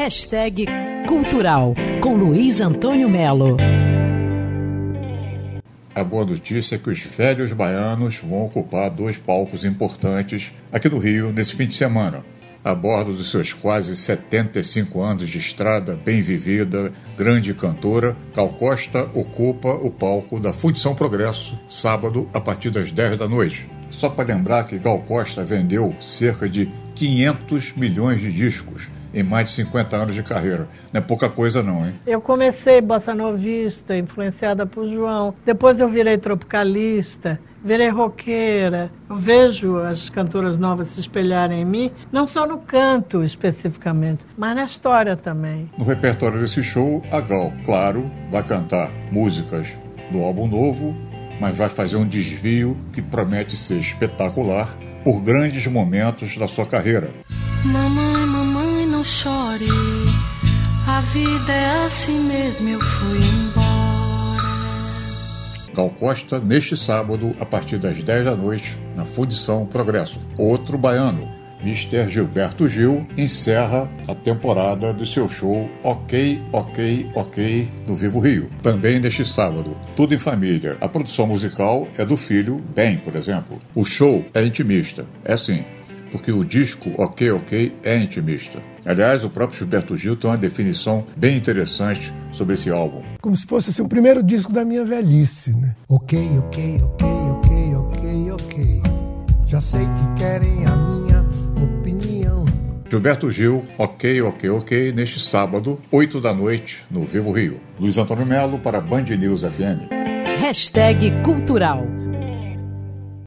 Hashtag Cultural com Luiz Antônio Melo. A boa notícia é que os velhos baianos vão ocupar dois palcos importantes aqui no Rio nesse fim de semana. A bordo dos seus quase 75 anos de estrada bem vivida, grande cantora, Gal Costa ocupa o palco da Fundição Progresso, sábado, a partir das 10 da noite. Só para lembrar que Gal Costa vendeu cerca de 500 milhões de discos em mais de 50 anos de carreira. Não é pouca coisa não, hein? Eu comecei bossa novista, influenciada por João. Depois eu virei tropicalista, virei roqueira. Eu vejo as cantoras novas se espelharem em mim, não só no canto especificamente, mas na história também. No repertório desse show, a Gal, claro, vai cantar músicas do álbum novo, mas vai fazer um desvio que promete ser espetacular por grandes momentos da sua carreira. Mamãe, mamãe, não chore. A vida é assim mesmo, eu fui embora. Gal Costa, neste sábado, a partir das 10 da noite, na Fundição Progresso. Outro baiano, Mr. Gilberto Gil, encerra a temporada do seu show Ok, Ok, Ok no Vivo Rio. Também neste sábado, tudo em família. A produção musical é do filho Ben, por exemplo. O show é intimista. É sim, porque o disco Ok Ok é intimista. Aliás, o próprio Gilberto Gil tem uma definição bem interessante sobre esse álbum. Como se fosse assim, o primeiro disco da minha velhice, né? Ok, ok, ok, ok, ok, ok. Já sei que querem a minha opinião. Gilberto Gil, ok, ok, ok, neste sábado, 8 da noite, no Vivo Rio. Luiz Antônio Melo para Band News FM. Hashtag Cultural